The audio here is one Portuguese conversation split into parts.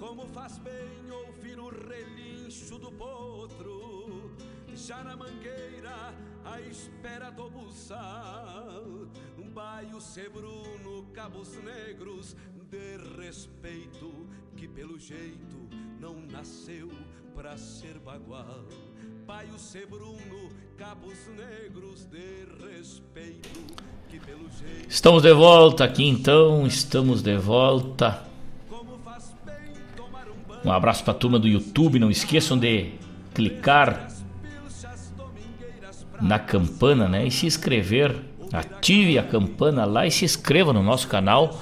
Como faz bem ouvir o relincho do potro, já na mangueira, à espera do buçal. Um baio sebruno, cabos negros, de respeito, que pelo jeito não nasceu pra ser bagual. Baio sebruno, cabos negros, de respeito, que pelo jeito. Estamos de volta aqui então, estamos de volta. Um abraço para a turma do YouTube. Não esqueçam de clicar na campana, né? E se inscrever. Ative a campana lá e se inscreva no nosso canal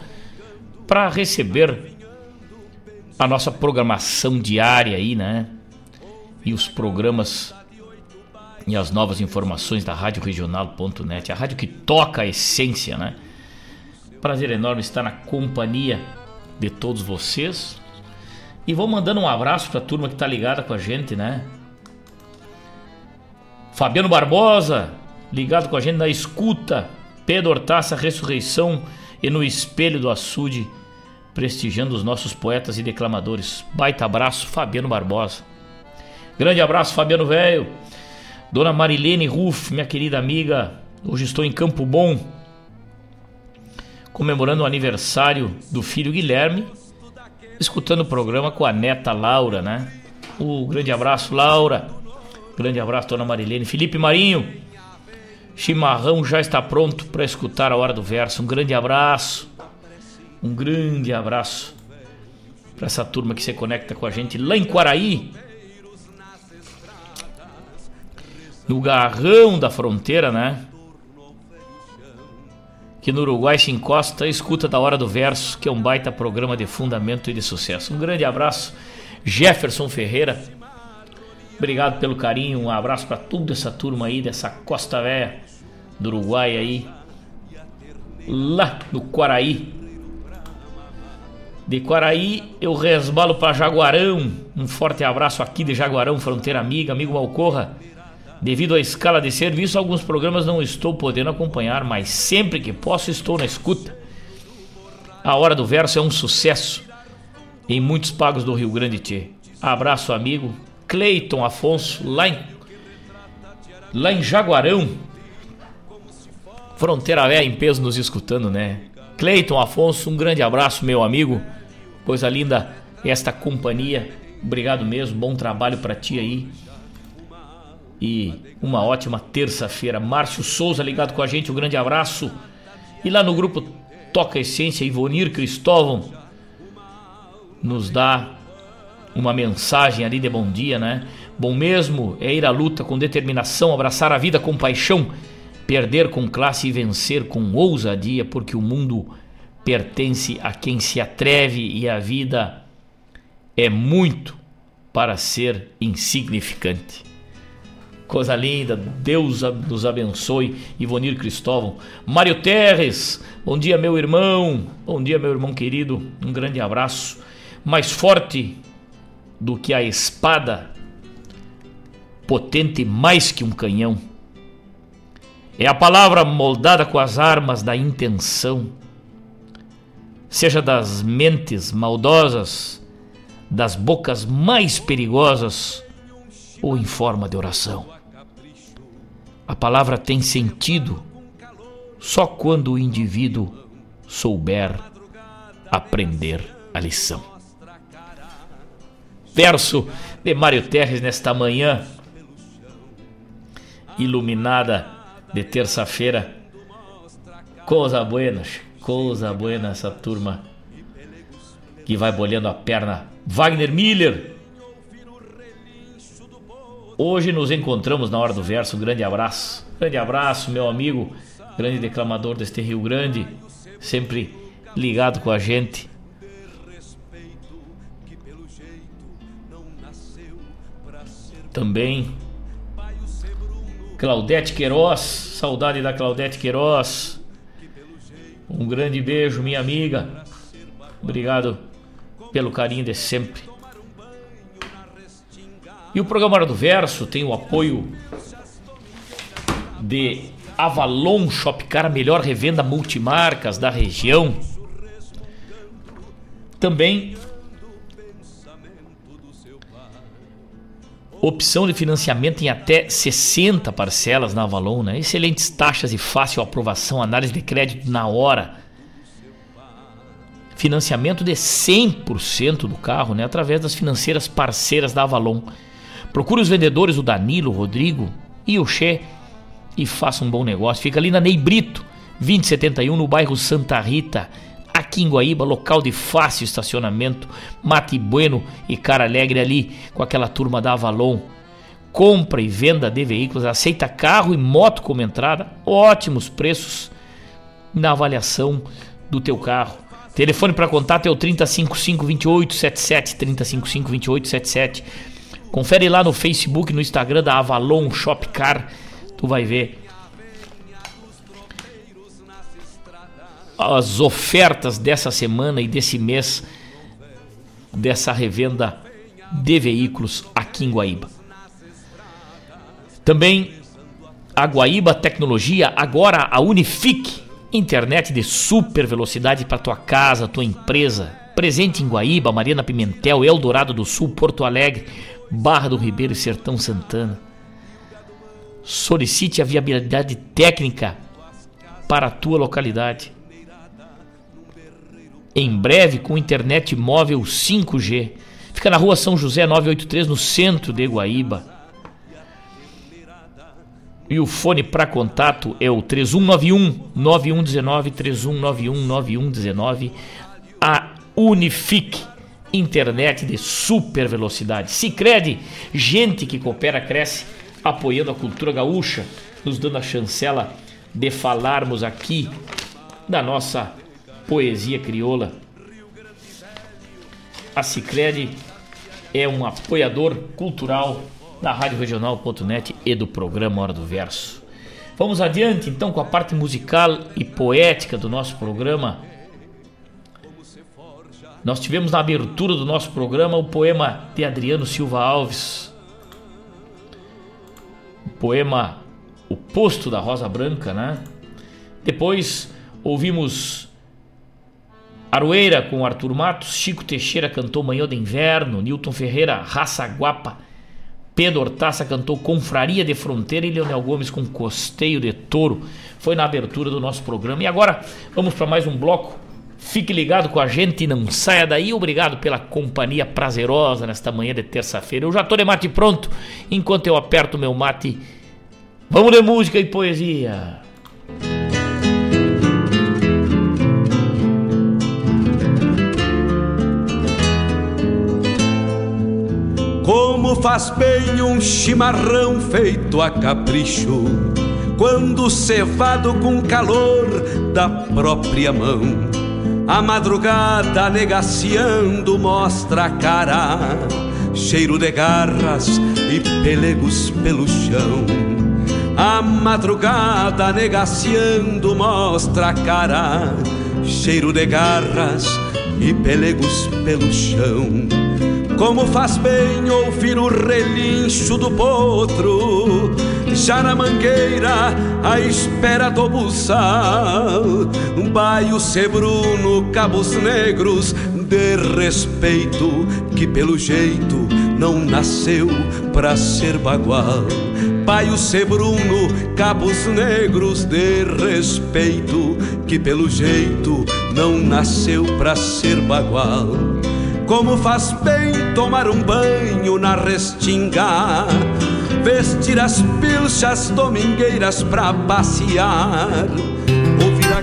para receber a nossa programação diária aí, né? E os programas e as novas informações da Rádio Regional.net, a rádio que toca a essência, né? Prazer enorme estar na companhia de todos vocês. E vou mandando um abraço para a turma que tá ligada com a gente, né? Fabiano Barbosa, ligado com a gente na escuta. Pedro Hortaça, Ressurreição e no Espelho do Açude, prestigiando os nossos poetas e declamadores. Baita abraço, Fabiano Barbosa. Grande abraço, Fabiano Velho. Dona Marilene Ruff, minha querida amiga. Hoje estou em Campo Bom, comemorando o aniversário do filho Guilherme escutando o programa com a neta Laura, né? O grande abraço, Laura. Grande abraço, dona Marilene. Felipe Marinho. Chimarrão já está pronto para escutar a hora do verso. Um grande abraço. Um grande abraço para essa turma que se conecta com a gente lá em Quaraí. No garrão da fronteira, né? Que no Uruguai se encosta escuta da Hora do Verso, que é um baita programa de fundamento e de sucesso. Um grande abraço, Jefferson Ferreira. Obrigado pelo carinho, um abraço para toda essa turma aí dessa Costa Velha do Uruguai aí, lá no Quaraí. De Quaraí eu resbalo para Jaguarão. Um forte abraço aqui de Jaguarão, fronteira amiga, amigo Malcorra. Devido à escala de serviço, alguns programas não estou podendo acompanhar, mas sempre que posso estou na escuta. A Hora do Verso é um sucesso em muitos pagos do Rio Grande Tchê. Abraço, amigo Cleiton Afonso, lá em, lá em Jaguarão. Fronteira Véia em peso nos escutando, né? Cleiton Afonso, um grande abraço, meu amigo. Coisa linda esta companhia. Obrigado mesmo, bom trabalho para ti aí e uma ótima terça-feira. Márcio Souza ligado com a gente, um grande abraço. E lá no grupo Toca Essência, Ivonir Cristóvão nos dá uma mensagem ali de bom dia, né? Bom mesmo é ir à luta com determinação, abraçar a vida com paixão, perder com classe e vencer com ousadia, porque o mundo pertence a quem se atreve e a vida é muito para ser insignificante. Coisa linda, Deus nos abençoe. Ivonir Cristóvão. Mário Terres, bom dia, meu irmão. Bom dia, meu irmão querido. Um grande abraço. Mais forte do que a espada, potente mais que um canhão. É a palavra moldada com as armas da intenção, seja das mentes maldosas, das bocas mais perigosas ou em forma de oração. A palavra tem sentido só quando o indivíduo souber aprender a lição. Verso de Mário Terres nesta manhã iluminada de terça-feira. Coisa buena, coisa buena essa turma que vai bolhando a perna. Wagner Miller, Hoje nos encontramos na hora do verso. Grande abraço. Grande abraço, meu amigo, grande declamador deste Rio Grande, sempre ligado com a gente. Também Claudete Queiroz, saudade da Claudete Queiroz. Um grande beijo, minha amiga. Obrigado pelo carinho de sempre. E o programa Hora do Verso tem o apoio de Avalon Shopcar, a melhor revenda multimarcas da região. Também opção de financiamento em até 60 parcelas na Avalon, né? excelentes taxas e fácil aprovação, análise de crédito na hora. Financiamento de 100% do carro, né? através das financeiras parceiras da Avalon. Procure os vendedores, o Danilo, o Rodrigo e o Che e faça um bom negócio. Fica ali na Ney Brito, 2071, no bairro Santa Rita, aqui em Guaíba, local de fácil estacionamento, Mate Bueno e Cara Alegre ali com aquela turma da Avalon. Compra e venda de veículos, aceita carro e moto como entrada, ótimos preços na avaliação do teu carro. Telefone para contato é o 355 2877 355 2877. Confere lá no Facebook, no Instagram da Avalon Shopcar, tu vai ver as ofertas dessa semana e desse mês dessa revenda de veículos aqui em Guaíba. Também a Guaíba Tecnologia, agora a Unifique, internet de super velocidade para tua casa, tua empresa. Presente em Guaíba, Mariana Pimentel, Eldorado do Sul, Porto Alegre, Barra do Ribeiro e Sertão Santana. Solicite a viabilidade técnica para a tua localidade em breve com internet móvel 5G. Fica na rua São José 983, no centro de Guaíba. E o fone para contato é o 3191 9119 3191 9119. A Unifique, internet de super velocidade. Sicredi, gente que coopera cresce, apoiando a cultura gaúcha, nos dando a chancela de falarmos aqui da nossa poesia crioula. A Cicred é um apoiador cultural da Rádio Regional.net e do programa Hora do Verso. Vamos adiante então com a parte musical e poética do nosso programa. Nós tivemos na abertura do nosso programa o poema de Adriano Silva Alves. O poema O Posto da Rosa Branca, né? Depois ouvimos Aroeira com Arthur Matos, Chico Teixeira cantou Manhã de Inverno, Newton Ferreira, Raça Guapa, Pedro Hortaça cantou Confraria de Fronteira e Leonel Gomes com Costeio de Touro. Foi na abertura do nosso programa. E agora vamos para mais um bloco. Fique ligado com a gente e não saia daí. Obrigado pela companhia prazerosa nesta manhã de terça-feira. Eu já estou de mate pronto. Enquanto eu aperto meu mate, vamos de música e poesia. Como faz bem um chimarrão feito a capricho, quando cevado com calor da própria mão. A madrugada negaciando mostra a cara, cheiro de garras e pelegos pelo chão. A madrugada negaciando mostra a cara, cheiro de garras e pelegos pelo chão. Como faz bem ouvir o relincho do potro Já na mangueira à espera do buçal. Baio sebruno, cabos negros de respeito Que pelo jeito não nasceu pra ser bagual. Baio sebruno, cabos negros de respeito Que pelo jeito não nasceu pra ser bagual. Como faz bem tomar um banho na restinga, vestir as pilchas domingueiras pra passear, ouvir a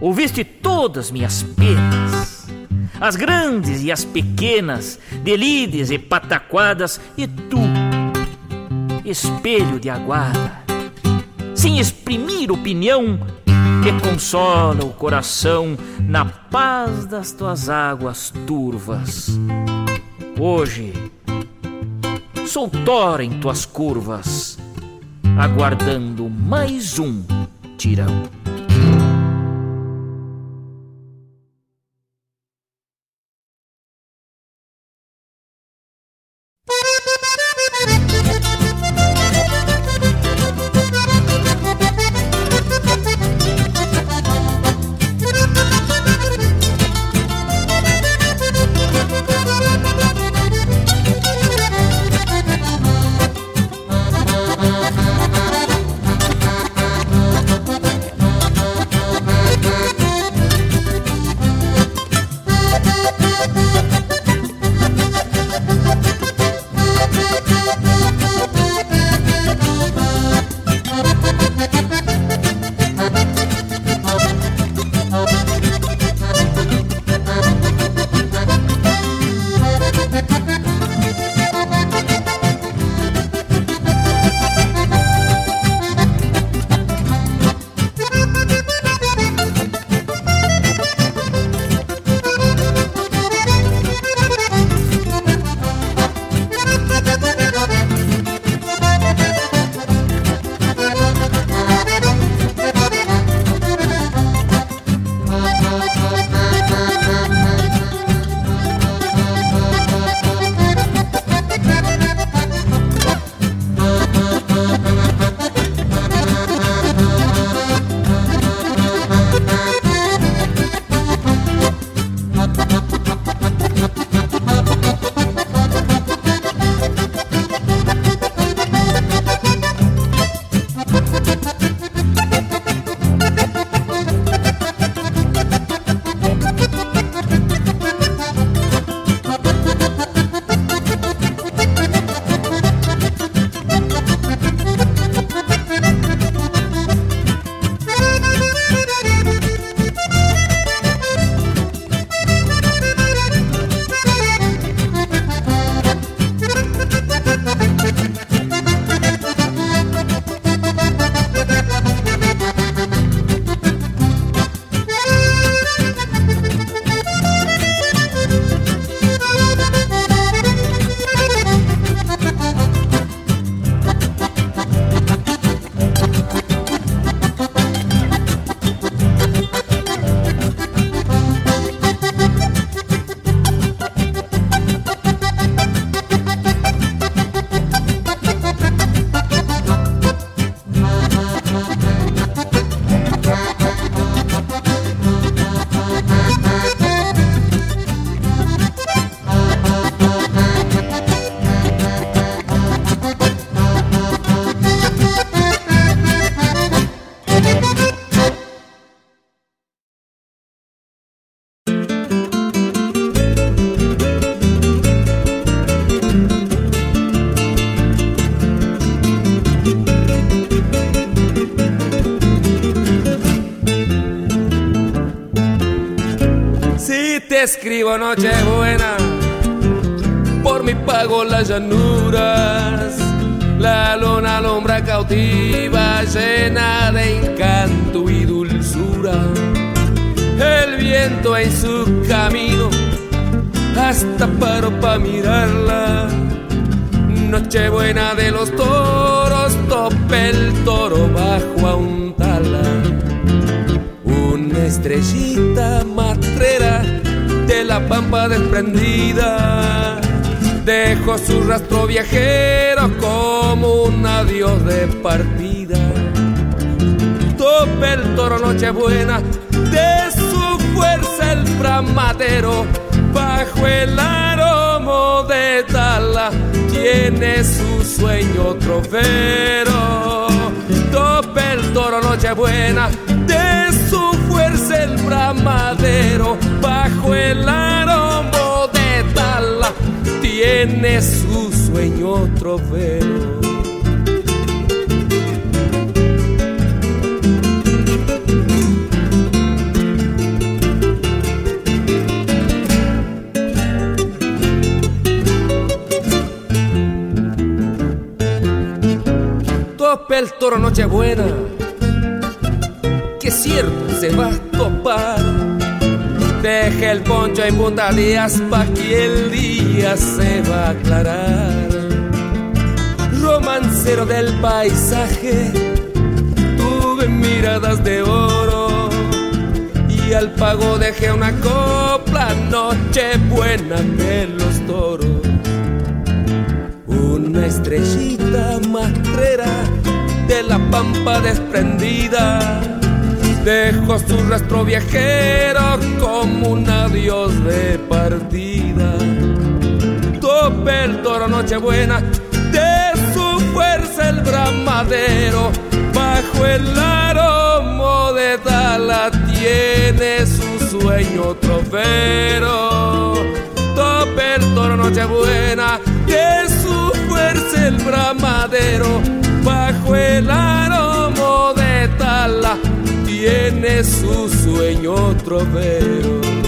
Ouviste todas minhas penas, as grandes e as pequenas, delides e pataquadas, e tu espelho de aguarda. Sem exprimir opinião, me consola o coração na paz das tuas águas turvas. Hoje sou tora em tuas curvas, aguardando mais um tirão. Escribo Nochebuena por mi pago las llanuras. La luna alumbra cautiva, llena de encanto y dulzura. El viento en su camino, hasta paro para mirarla. Nochebuena de los toros, tope el toro bajo a un tala. Una estrellita matrera la pampa desprendida Dejo su rastro viajero como un adiós de partida. Tope el toro Nochebuena, de su fuerza el bramadero, bajo el aromo de Tala, tiene su sueño trofero. Tope el toro Nochebuena, fuerza el bramadero, bajo el aromo de Tala tiene su sueño trofeo. Tope el toro Nochebuena, que cierto se va a topar Deje el poncho en punta días pa' que el día se va a aclarar. Romancero del paisaje, tuve miradas de oro y al pago dejé una copla noche buena de los toros. Una estrellita matrera de la pampa desprendida Dejo su rastro viajero como un adiós de partida. Tope el toro Nochebuena, de su fuerza el bramadero. Bajo el aromo de Tala tiene su sueño trofero. Tope el toro Nochebuena, de su fuerza el bramadero. Bajo el aromo de Tala tiene su sueño trovero.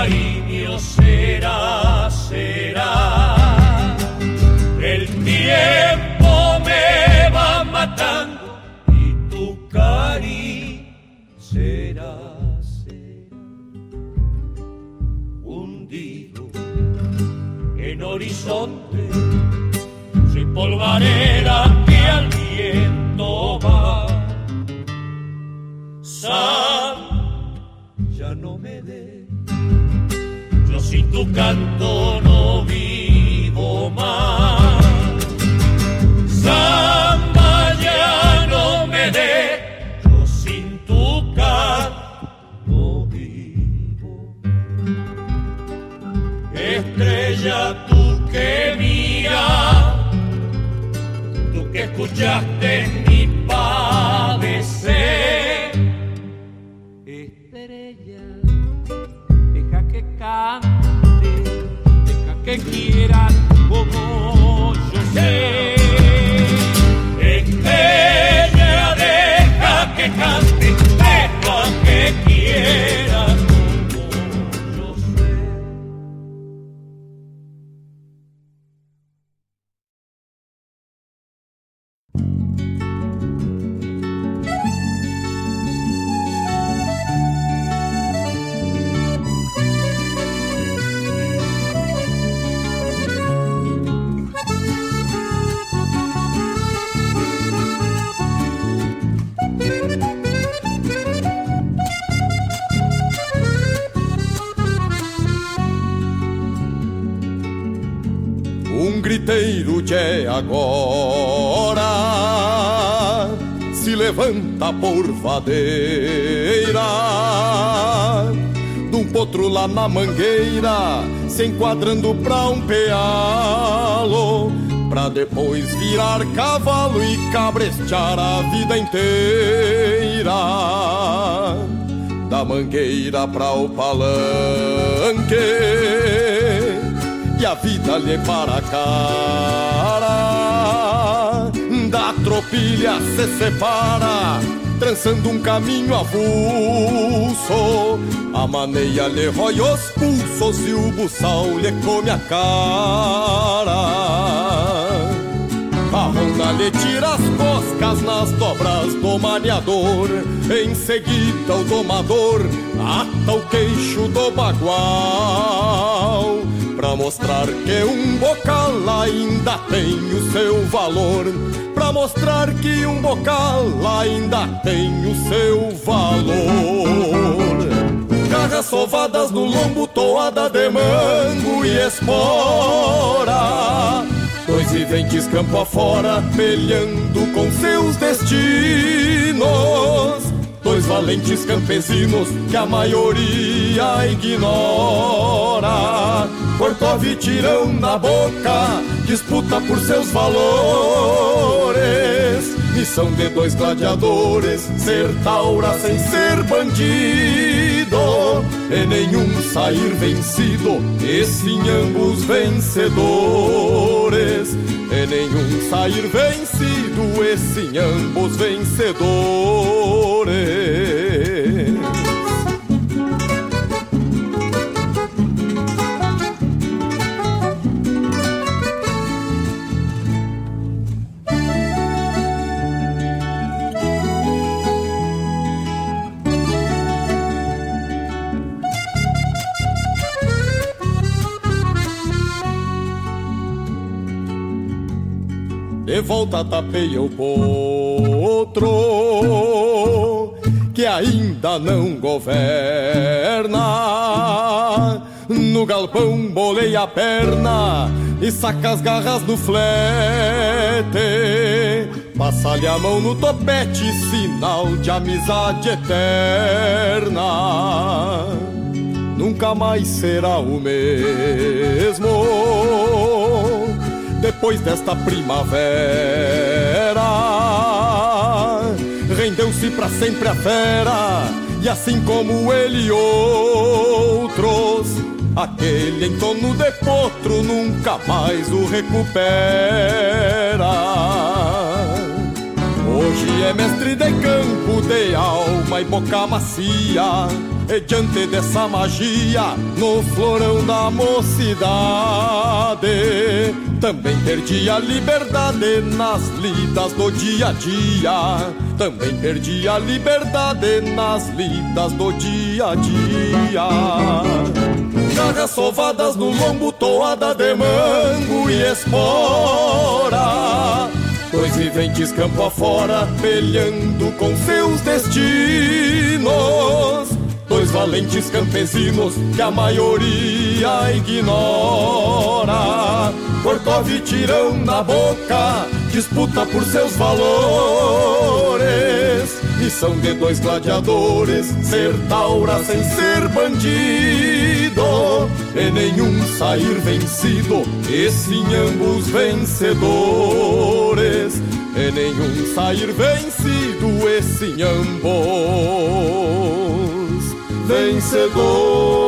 cariño será, será. Sin tu canto no vivo más. Samba ya no me dé, yo sin tu canto vivo. Estrella tú que mira, tú que escuchaste que quieran de agora se levanta por vadeira de um potro lá na mangueira, se enquadrando pra um pealo, pra depois virar cavalo e cabrestear a vida inteira. Da mangueira pra o palanque e a vida lhe para a cara. Da tropilha se separa, trançando um caminho avulso. A maneia lhe rói os pulsos e o buçal lhe come a cara. A ronda lhe tira as coscas nas dobras do maniador. Em seguida o domador ata o queixo do bagual. Pra mostrar que um bocal ainda tem o seu valor. Pra mostrar que um bocal ainda tem o seu valor. Garras sovadas no lombo, toada de mango e espora. Dois viventes campo afora, pelhando com seus destinos. Dois valentes campesinos que a maioria ignora. Corcov e tirão na boca, disputa por seus valores. Missão de dois gladiadores, ser taura sem ser bandido. E nenhum sair vencido, e sim ambos vencedores. E nenhum sair vencido, e sim ambos vencedores. Revolta tapeia o potro que ainda não governa. No galpão bolei a perna e saca as garras no flete. Passa-lhe a mão no topete, sinal de amizade eterna. Nunca mais será o mesmo depois desta primavera. Rendeu-se para sempre a fera, e assim como ele outros, aquele em de potro nunca mais o recupera. Hoje é mestre de campo, de alma e boca macia diante dessa magia, no florão da mocidade, também perdi a liberdade nas lidas do dia a dia. Também perdi a liberdade nas lidas do dia a dia. Garras sovadas no lombo, toada de mango e espora. Dois viventes campo afora, pelhando com seus destinos valentes campesinos que a maioria ignora. Corcove e tirão na boca, disputa por seus valores. Missão de dois gladiadores, ser taura sem ser bandido. E nenhum sair vencido, e sim ambos vencedores. E nenhum sair vencido, e sim ambos vencedores.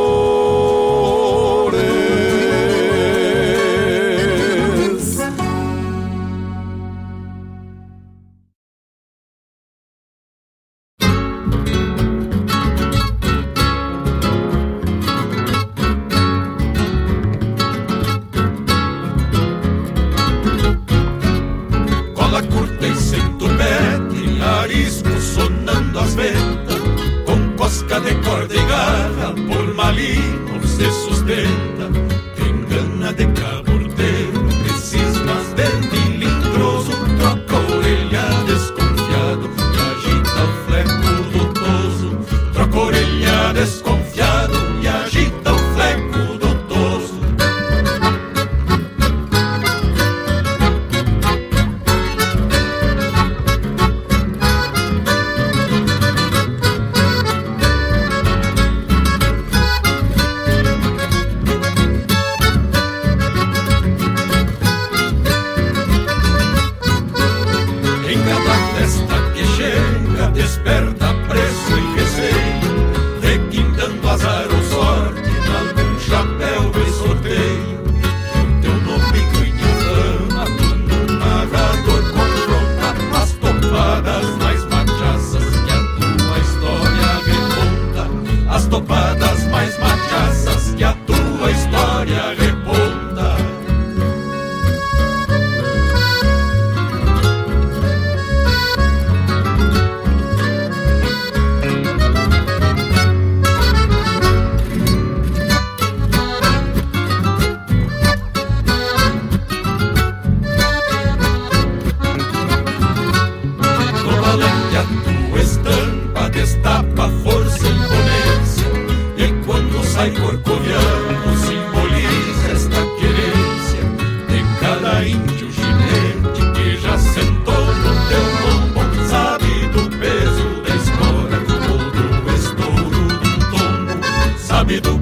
Tombo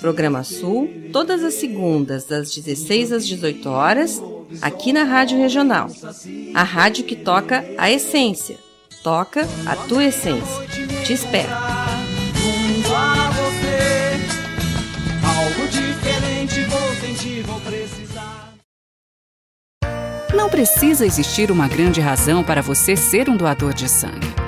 Programa Sul, todas as segundas, das 16 às 18 horas, aqui na Rádio Regional. A rádio que toca a essência. Toca a tua essência. Te espero. Não precisa existir uma grande razão para você ser um doador de sangue.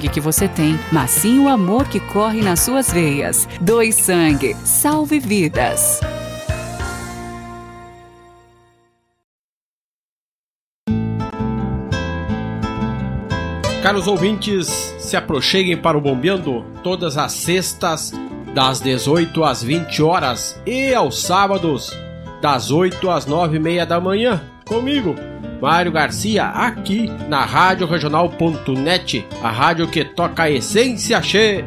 sangue que você tem, mas sim o amor que corre nas suas veias. Doe sangue, salve vidas. Caros ouvintes, se aproxeguem para o Bombeando todas as sextas, das 18 às 20 horas e aos sábados, das 8 às 9 e meia da manhã, comigo, Mário Garcia, aqui na Rádio Regional.net, a rádio que toca a essência che.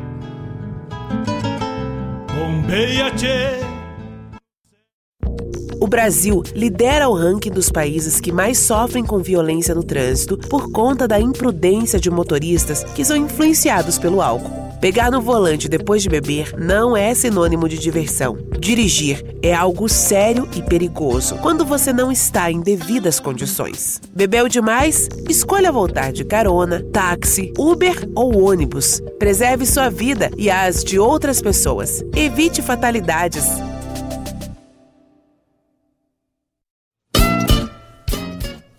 O Brasil lidera o ranking dos países que mais sofrem com violência no trânsito por conta da imprudência de motoristas que são influenciados pelo álcool. Pegar no volante depois de beber não é sinônimo de diversão. Dirigir é algo sério e perigoso quando você não está em devidas condições. Bebeu demais? Escolha voltar de carona, táxi, Uber ou ônibus. Preserve sua vida e as de outras pessoas. Evite fatalidades.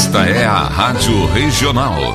Esta é a Rádio Regional.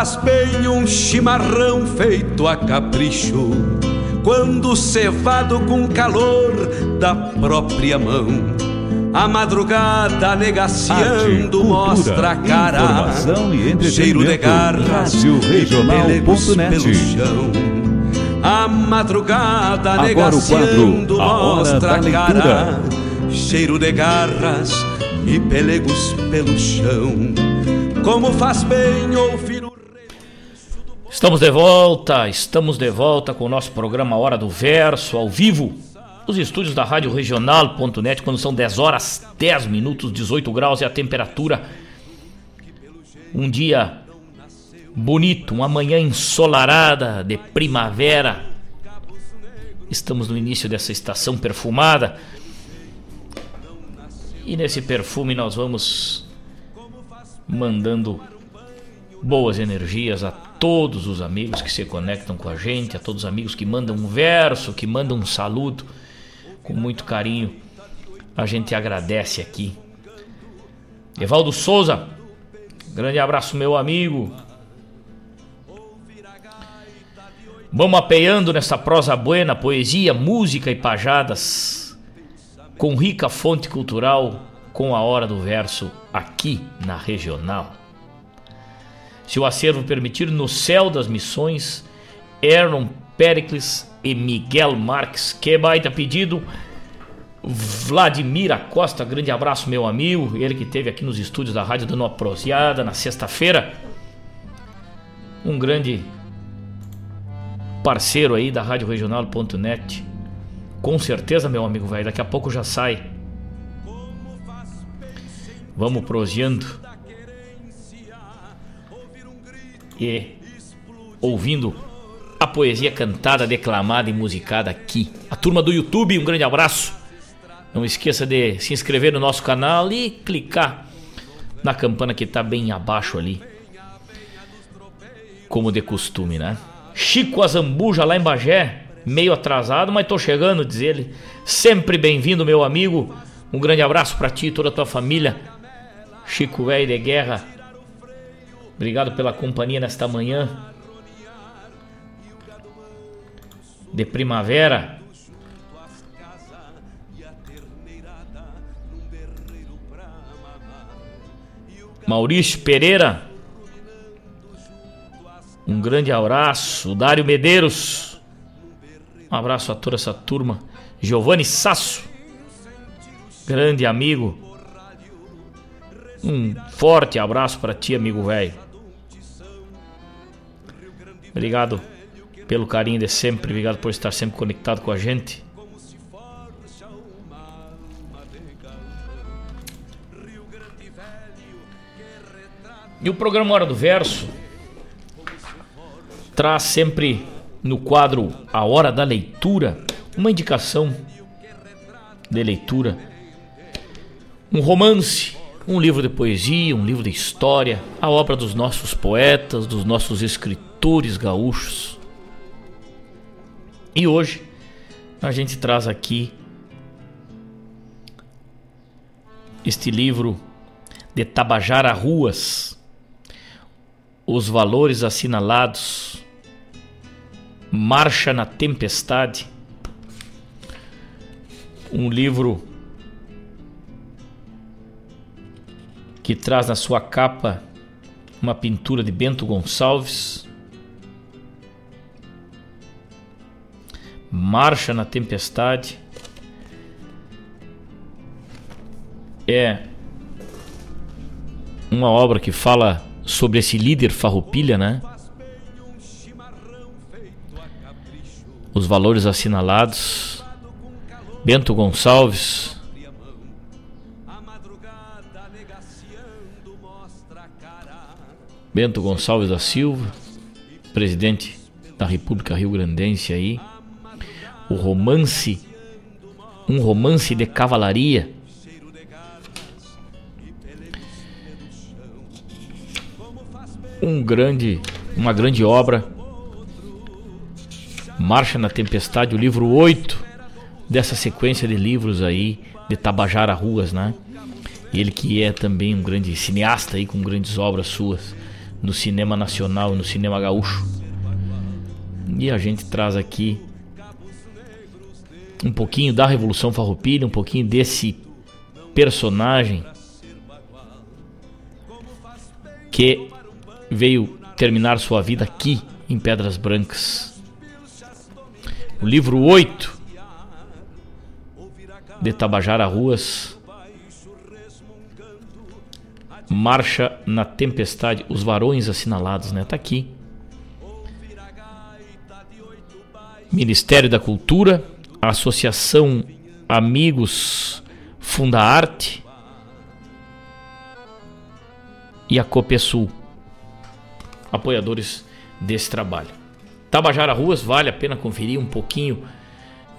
Faz bem um chimarrão feito a capricho, quando cevado com calor da própria mão. A madrugada negaciando Arte, mostra a cara, cheiro de garras e pelegos pelo chão. A madrugada Agora negaciando mostra a cara, cheiro de garras e pelegos pelo chão. Como faz bem ouvir Estamos de volta, estamos de volta com o nosso programa Hora do Verso, ao vivo, nos estúdios da Rádio Regional.net, quando são 10 horas 10 minutos, 18 graus e a temperatura. Um dia bonito, uma manhã ensolarada de primavera. Estamos no início dessa estação perfumada. E nesse perfume nós vamos mandando boas energias a todos os amigos que se conectam com a gente, a todos os amigos que mandam um verso, que mandam um saludo com muito carinho. A gente agradece aqui. Evaldo Souza, grande abraço, meu amigo. Vamos apeando nessa prosa buena, poesia, música e pajadas, com rica fonte cultural, com a hora do verso aqui na regional. Se o acervo permitir, no céu das missões, Aaron Pericles e Miguel Marques. Que baita pedido. Vladimir Acosta, grande abraço, meu amigo. Ele que esteve aqui nos estúdios da rádio dando uma proseada na sexta-feira. Um grande parceiro aí da Rádio Regional.net. Com certeza, meu amigo velho, daqui a pouco já sai. Vamos proseando. E ouvindo a poesia cantada, declamada e musicada aqui. A turma do YouTube, um grande abraço. Não esqueça de se inscrever no nosso canal e clicar na campana que está bem abaixo ali. Como de costume, né? Chico Azambuja lá em Bagé, meio atrasado, mas tô chegando, diz ele. Sempre bem-vindo, meu amigo. Um grande abraço para ti e toda a tua família. Chico Velho de Guerra, Obrigado pela companhia nesta manhã de primavera. Maurício Pereira. Um grande abraço. Dário Medeiros. Um abraço a toda essa turma. Giovanni Sasso. Grande amigo. Um forte abraço para ti, amigo velho. Obrigado pelo carinho de sempre, obrigado por estar sempre conectado com a gente. E o programa Hora do Verso traz sempre no quadro A Hora da Leitura uma indicação de leitura, um romance, um livro de poesia, um livro de história, a obra dos nossos poetas, dos nossos escritores cantores gaúchos. E hoje a gente traz aqui este livro de Tabajara Ruas, os valores assinalados, Marcha na Tempestade, um livro que traz na sua capa uma pintura de Bento Gonçalves Marcha na Tempestade. É uma obra que fala sobre esse líder farroupilha, né? Os valores assinalados. Bento Gonçalves. Bento Gonçalves da Silva, presidente da República Rio Grandense aí o romance, um romance de cavalaria. Um grande, uma grande obra. Marcha na Tempestade, o livro 8 dessa sequência de livros aí de Tabajara Ruas, né? Ele que é também um grande cineasta aí com grandes obras suas no cinema nacional, no cinema gaúcho. E a gente traz aqui um pouquinho da Revolução Farroupilha, um pouquinho desse personagem que veio terminar sua vida aqui em Pedras Brancas. O livro 8 de Tabajara Ruas Marcha na Tempestade, os varões assinalados, né? Tá aqui. Ministério da Cultura, a Associação Amigos Funda Arte e a Copesul. apoiadores desse trabalho. Tabajara Ruas, vale a pena conferir um pouquinho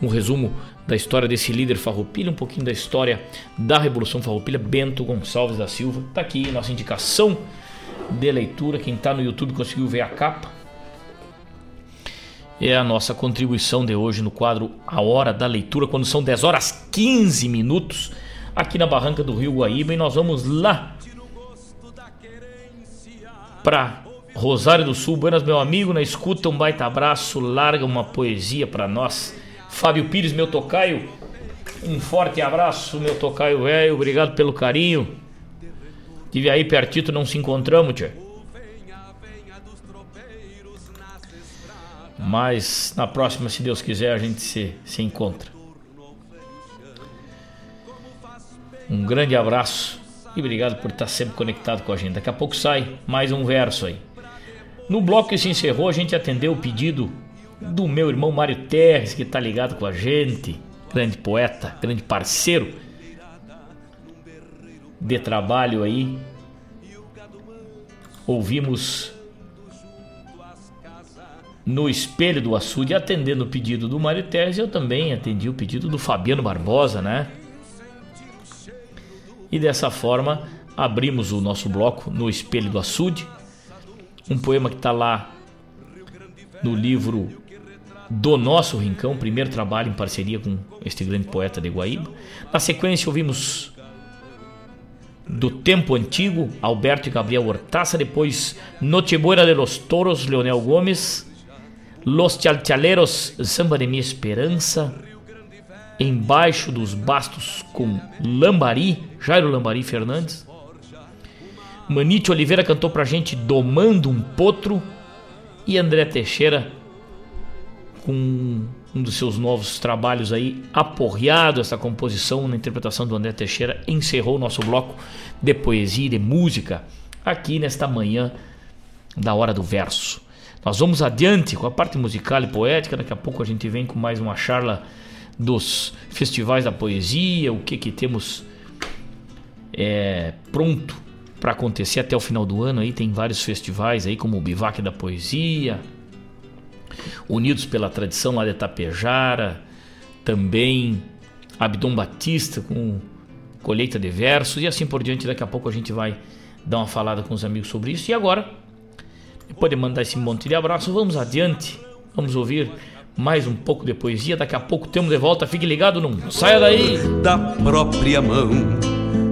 um resumo da história desse líder farroupilha, um pouquinho da história da Revolução Farroupilha, Bento Gonçalves da Silva. Tá aqui nossa indicação de leitura. Quem está no YouTube conseguiu ver a capa. É a nossa contribuição de hoje no quadro A Hora da Leitura, quando são 10 horas 15 minutos, aqui na Barranca do Rio Guaíba. E nós vamos lá para Rosário do Sul. Buenas, meu amigo, na escuta, um baita abraço, larga uma poesia para nós. Fábio Pires, meu tocaio, um forte abraço, meu tocaio velho, obrigado pelo carinho. Tive aí pertito, não se encontramos, tia. Mas na próxima, se Deus quiser, a gente se, se encontra. Um grande abraço e obrigado por estar sempre conectado com a gente. Daqui a pouco sai mais um verso aí. No bloco que se encerrou, a gente atendeu o pedido do meu irmão Mário Terres, que está ligado com a gente, grande poeta, grande parceiro de trabalho aí. Ouvimos no espelho do açude, atendendo o pedido do Mário eu também atendi o pedido do Fabiano Barbosa, né? E dessa forma abrimos o nosso bloco no espelho do açude, um poema que está lá no livro do nosso Rincão, primeiro trabalho em parceria com este grande poeta de Guaíba. Na sequência ouvimos do tempo antigo, Alberto e Gabriel Hortaça, depois Nochebuena de los Toros, Leonel Gomes, Los Chalchaleros, Samba de Minha Esperança, Embaixo dos Bastos com Lambari, Jairo Lambari Fernandes. Manite Oliveira cantou pra gente Domando um Potro e André Teixeira com um dos seus novos trabalhos aí, aporreado essa composição na interpretação do André Teixeira, encerrou o nosso bloco de poesia e de música aqui nesta manhã da Hora do Verso. Nós vamos adiante com a parte musical e poética, daqui a pouco a gente vem com mais uma charla dos festivais da poesia, o que que temos é, pronto para acontecer até o final do ano aí, tem vários festivais aí como o Bivac da Poesia, Unidos pela Tradição lá de Tapejara, também Abdom Batista com colheita de versos e assim por diante. Daqui a pouco a gente vai dar uma falada com os amigos sobre isso. E agora, depois de mandar esse monte de abraço, vamos adiante. Vamos ouvir mais um pouco de poesia. Daqui a pouco temos de volta. Fique ligado, não saia daí. Da própria mão,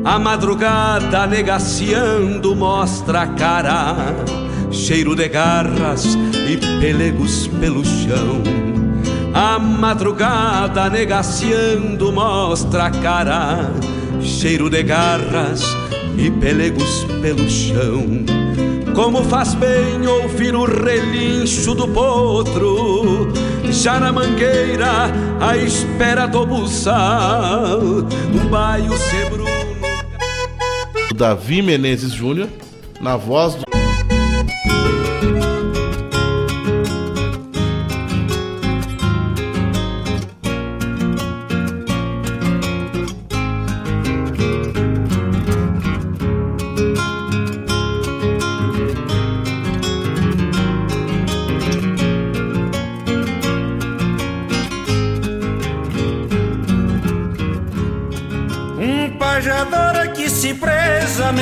a madrugada negaciando mostra a cara cheiro de garras e pelegos pelo chão. A madrugada negaciando mostra a cara, cheiro de garras e pelegos pelo chão. Como faz bem ouvir o relincho do potro, já na mangueira, à espera do buçal, um baio sebruno. Davi Menezes Júnior, na voz do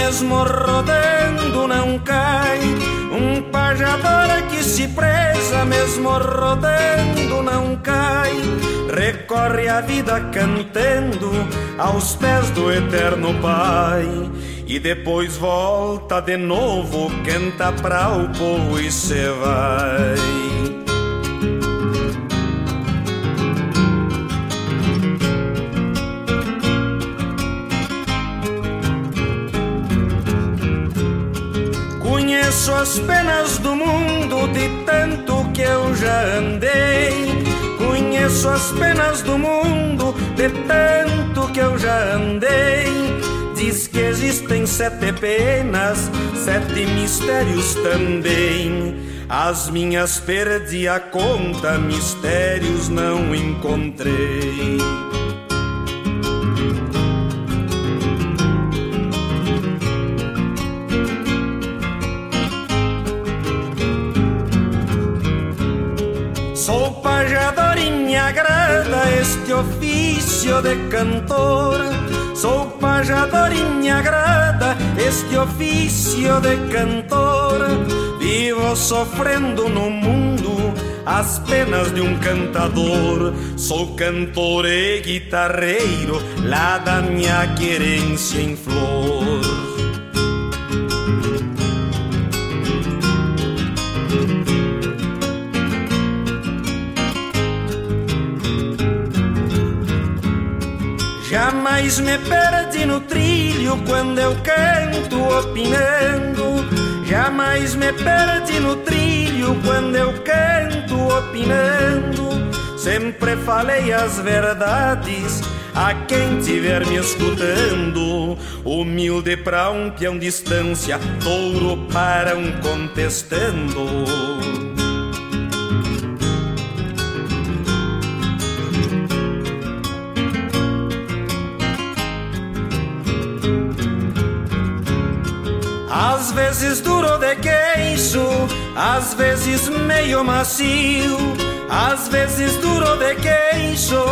mesmo rodando não cai. Um pajador que se presa, mesmo rodando não cai. Recorre a vida cantando aos pés do eterno Pai. E depois volta de novo, canta pra o povo e se vai. As penas do mundo de tanto que eu já andei. Conheço as penas do mundo de tanto que eu já andei. Diz que existem sete penas, sete mistérios também. As minhas perdi a conta, mistérios não encontrei. Ofício de cantor. Sou pajador e me agrada este ofício de cantor. Vivo sofrendo no mundo as penas de um cantador. Sou cantor e guitarreiro lá da minha querência em flor. Jamais me perde no trilho quando eu canto opinando. Jamais me perde no trilho quando eu canto opinando. Sempre falei as verdades a quem tiver me escutando. Humilde pra um peão distância, touro para um contestando. Vezes duro de queixo, às vezes meio macio, às vezes duro de queixo,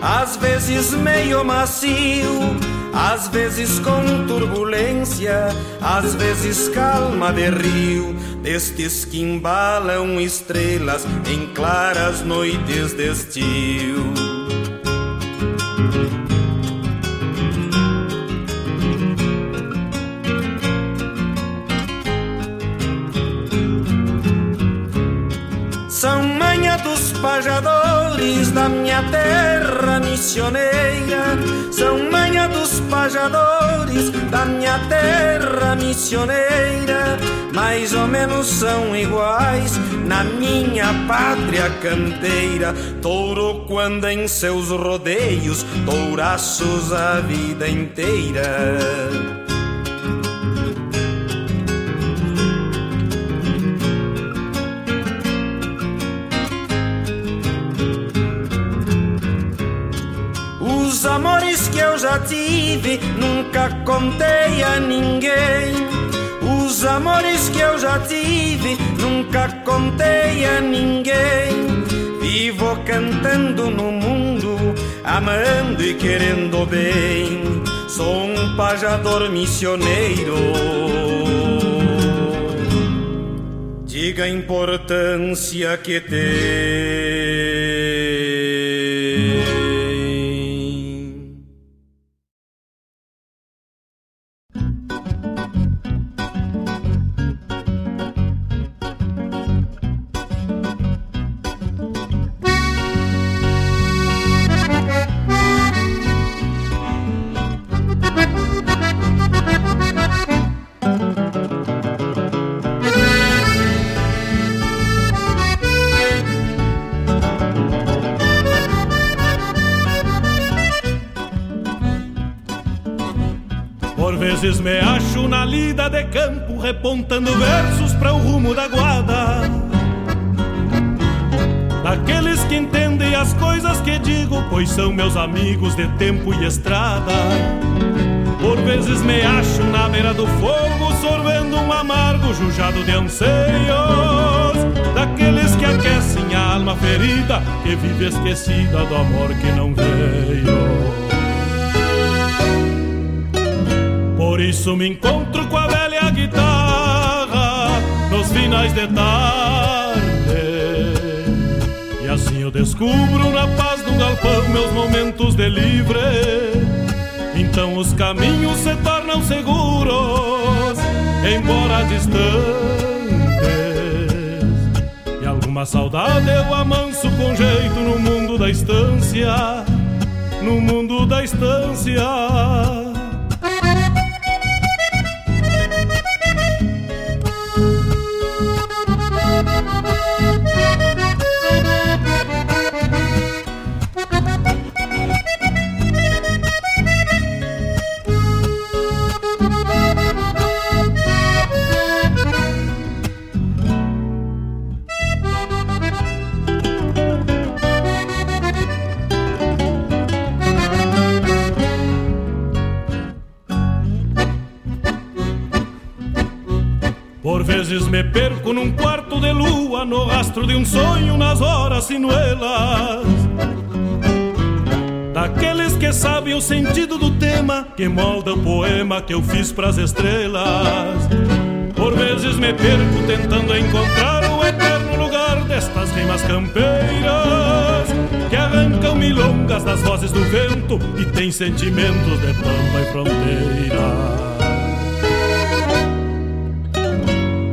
às vezes meio macio, às vezes com turbulência, às vezes calma de rio, destes que embalam estrelas em claras noites de estio. Pajadores da minha terra missioneira. São manha dos pajadores da minha terra missioneira. Mais ou menos são iguais na minha pátria canteira. Touro quando em seus rodeios touraços a vida inteira já tive, nunca contei a ninguém. Os amores que eu já tive, nunca contei a ninguém. Vivo cantando no mundo, amando e querendo bem. Sou um pajador missioneiro. Diga a importância que tem. Vezes me acho na lida de campo, repontando versos para o rumo da guarda. Daqueles que entendem as coisas que digo, pois são meus amigos de tempo e estrada. Por vezes me acho na beira do fogo, sorvendo um amargo jujado de anseios. Daqueles que aquecem a alma ferida, que vive esquecida do amor que não veio. Isso me encontro com a velha guitarra nos finais de tarde. E assim eu descubro na paz do galpão meus momentos de livre. Então os caminhos se tornam seguros, embora distantes. E alguma saudade eu amanso com jeito no mundo da estância, no mundo da estância. Horas sinuelas. Daqueles que sabem o sentido do tema que molda o poema que eu fiz pras estrelas. Por vezes me perco tentando encontrar o eterno lugar destas rimas campeiras que arrancam milongas das vozes do vento e tem sentimentos de pampa e fronteira.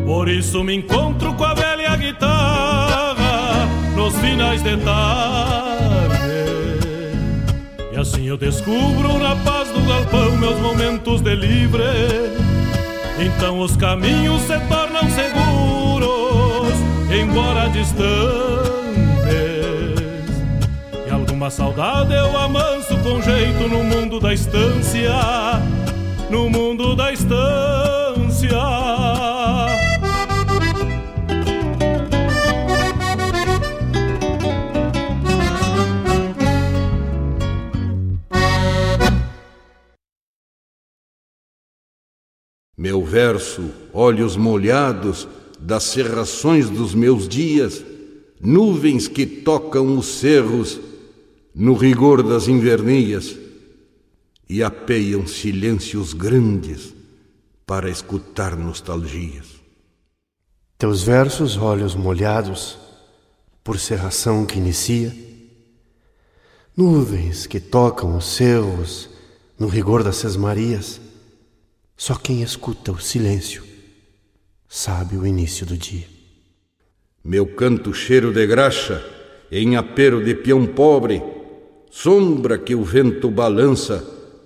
Por isso me encontro com a nos finais de tarde. E assim eu descubro na paz do galpão meus momentos de livre. Então os caminhos se tornam seguros, embora distantes. E alguma saudade eu amanso com jeito no mundo da estância, no mundo da estância. Verso, olhos molhados das serrações dos meus dias, nuvens que tocam os cerros no rigor das invernias e apeiam silêncios grandes para escutar nostalgias. Teus versos, olhos molhados por serração que inicia, nuvens que tocam os cerros no rigor das sesmarias só quem escuta o silêncio sabe o início do dia. Meu canto cheiro de graxa em apero de peão pobre, sombra que o vento balança,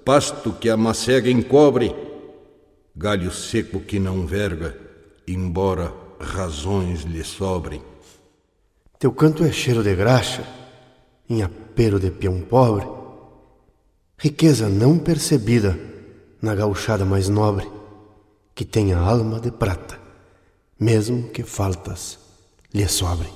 pasto que a macega encobre, galho seco que não verga, embora razões lhe sobrem. Teu canto é cheiro de graxa em apero de peão pobre, riqueza não percebida na gauchada mais nobre, que tenha alma de prata, mesmo que faltas lhe sobrem.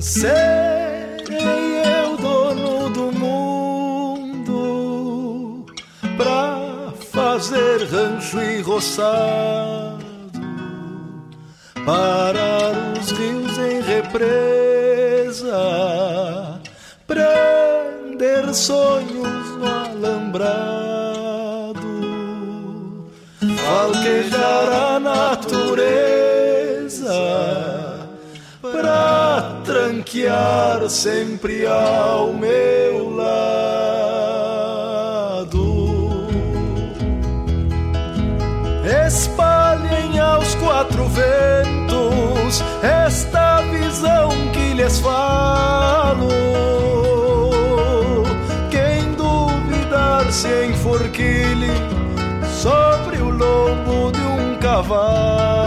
serei eu dono do mundo pra fazer rancho e roçado, parar os rios em represa, prender sonhos no alambrado, alquejar a natureza pra Chiara sempre ao meu lado. Espalhem aos quatro ventos esta visão que lhes falo. Quem duvidar se enforquilhe sobre o lombo de um cavalo.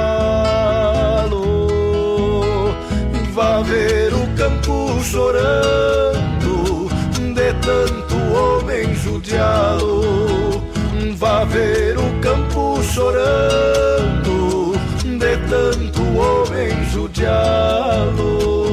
chorando de tanto homem judiado. Vá ver o campo chorando de tanto homem judiado.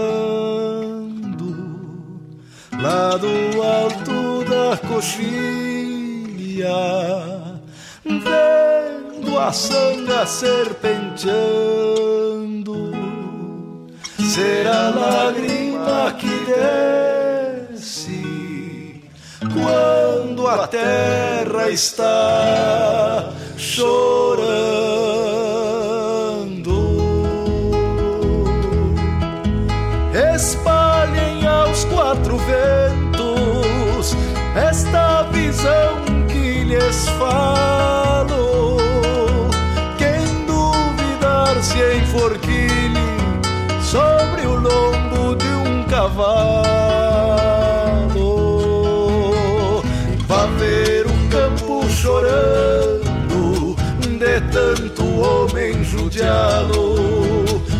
coxilha, vendo a sanga serpenteando. Será a lágrima que desce quando a terra está chorando. Falo. Quem duvidar se enforquilhe sobre o lombo de um cavalo, vá ver o campo chorando de tanto homem judiado.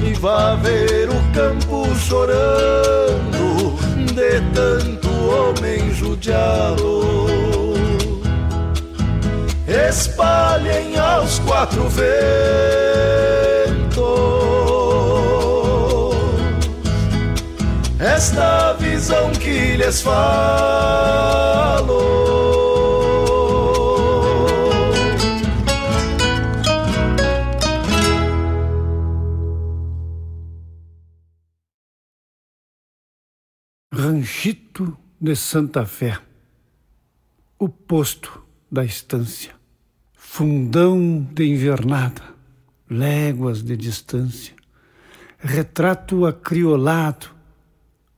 E vá ver o campo chorando de tanto homem judiado. Espalhem aos quatro ventos esta visão que lhes falo. Ranchito de Santa Fé, o posto da estância, fundão de invernada, léguas de distância, retrato acriolado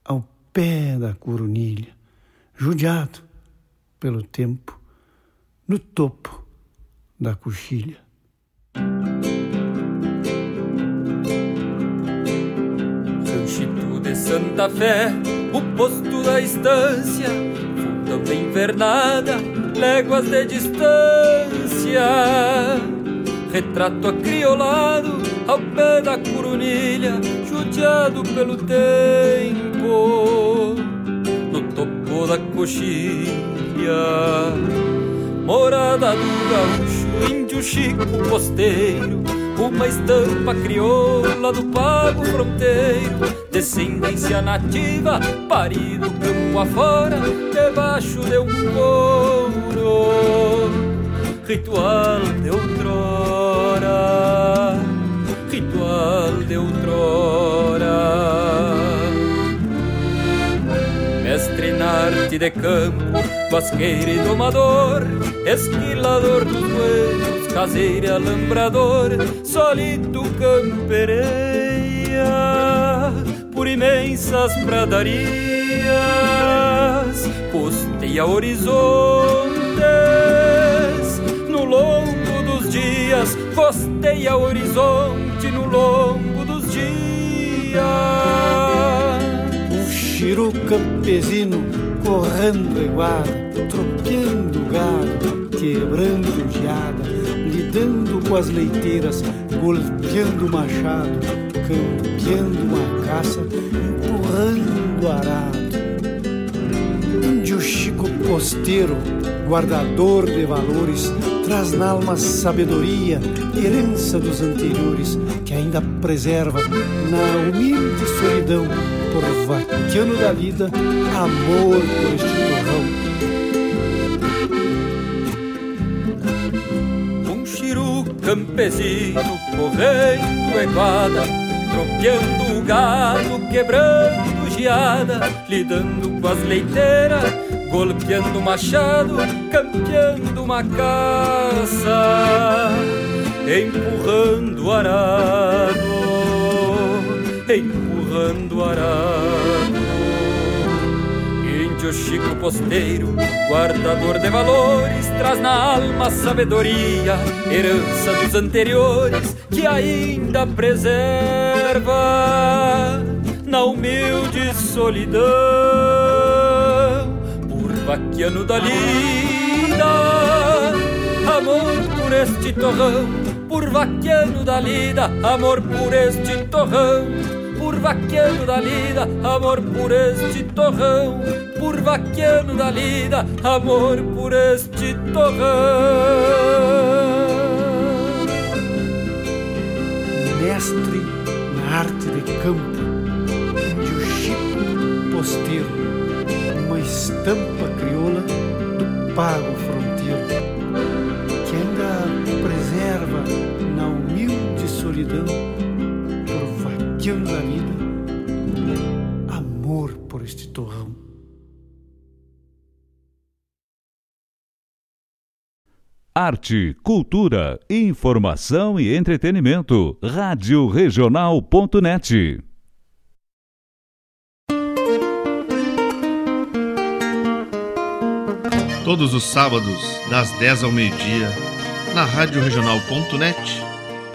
ao pé da coronilha, judiado pelo tempo, no topo da coxilha. Ranchito de Santa Fé o posto da estância, de invernada, léguas de distância. Retrato acriolado ao pé da coronilha, judiado pelo tempo, no topo da coxilha. Morada do gaúcho, índio chico posteiro, uma estampa crioula do pago fronteiro, descendência nativa, parido campo afora, debaixo de um couro. Ritual de outrora, ritual de outrora. Mestre na arte de campo, basqueiro e domador, esquilador dos buenos, caseiro e alambrador, solito campereia por imensas pradarias, costeia horizontes no longo dos dias, costeia horizonte no longo dos dias. O Chiru campesino correndo igual, tropeando gado, quebrando geada, lidando com as leiteiras, golpeando o machado, campeando uma caça, empurrando arado. Índio Chico Posteiro, guardador de valores, traz na alma sabedoria, herança dos anteriores, que ainda preserva na humilde solidão, por vaquiano da vida, amor por este torrão. Campesino correndo eguada, tropeando o gado, quebrando geada, lidando com as leiteiras, golpeando machado, campeando uma caça, empurrando arado, empurrando arado. Índio Chico Posteiro, guardador de valores, traz na alma sabedoria, herança dos anteriores que ainda preserva na humilde solidão, por vaquiano da lida, amor por este torrão, por vaquiano da lida, amor por este torrão. Por vaquiano da lida, amor por este torrão, vaquiano da lida, amor por este torrão. Mestre na arte de campo, índio Chico Posteiro, uma estampa crioula do pago Arte, cultura, informação e entretenimento. Rádio Regional.net. Todos os sábados, das 10 ao meio-dia, na Rádio Regional.net,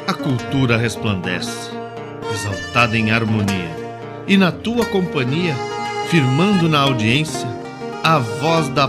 a cultura resplandece, exaltada em harmonia. E na tua companhia, firmando na audiência, a voz da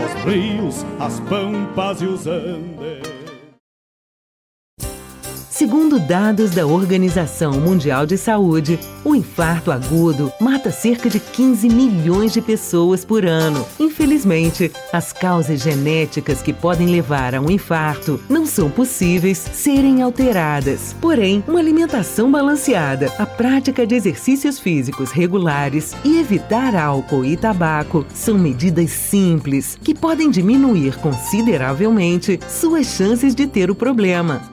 os rios, as pampas e os andes. Segundo dados da Organização Mundial de Saúde, o infarto agudo mata cerca de 15 milhões de pessoas por ano. Infelizmente, as causas genéticas que podem levar a um infarto não são possíveis serem alteradas. Porém, uma alimentação balanceada, a prática de exercícios físicos regulares e evitar álcool e tabaco são medidas simples que podem diminuir consideravelmente suas chances de ter o problema.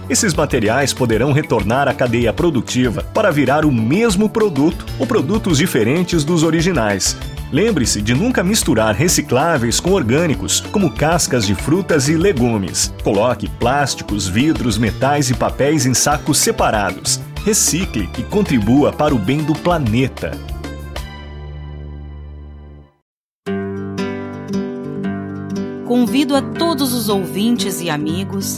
Esses materiais poderão retornar à cadeia produtiva para virar o mesmo produto ou produtos diferentes dos originais. Lembre-se de nunca misturar recicláveis com orgânicos, como cascas de frutas e legumes. Coloque plásticos, vidros, metais e papéis em sacos separados. Recicle e contribua para o bem do planeta. Convido a todos os ouvintes e amigos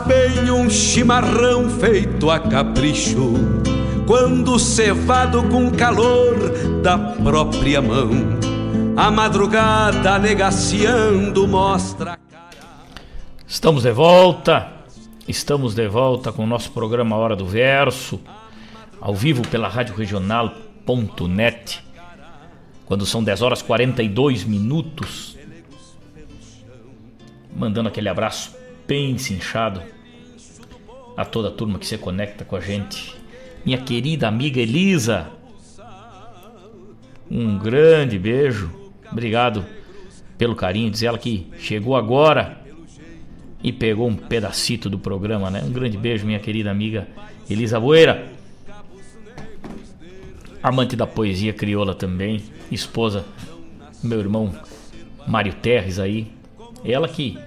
Bem um chimarrão feito a capricho, quando cevado com calor da própria mão. A madrugada negaciando mostra. Estamos de volta, estamos de volta com o nosso programa Hora do Verso, ao vivo pela Rádio Regional.net, quando são 10 horas 42 minutos. Mandando aquele abraço bem cinchado a toda a turma que se conecta com a gente. Minha querida amiga Elisa, um grande beijo. Obrigado pelo carinho. Diz ela que chegou agora e pegou um pedacito do programa, né? Um grande beijo, minha querida amiga Elisa Boeira. Amante da poesia crioula também, esposa do meu irmão Mário Terres aí. Ela que